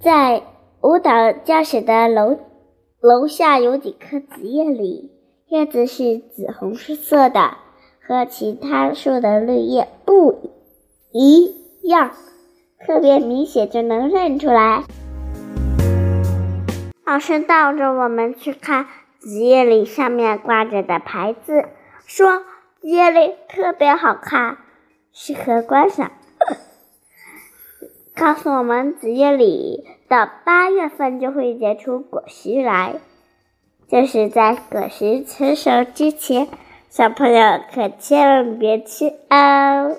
在舞蹈教室的楼楼下有几棵紫叶李，叶子是紫红色的，和其他树的绿叶不一样，特别明显，就能认出来。老师带着我们去看紫叶李上面挂着的牌子，说紫叶李特别好看，适合观赏。告诉我们，紫叶里到八月份就会结出果实来，就是在果实成熟之前，小朋友可千万别吃哦。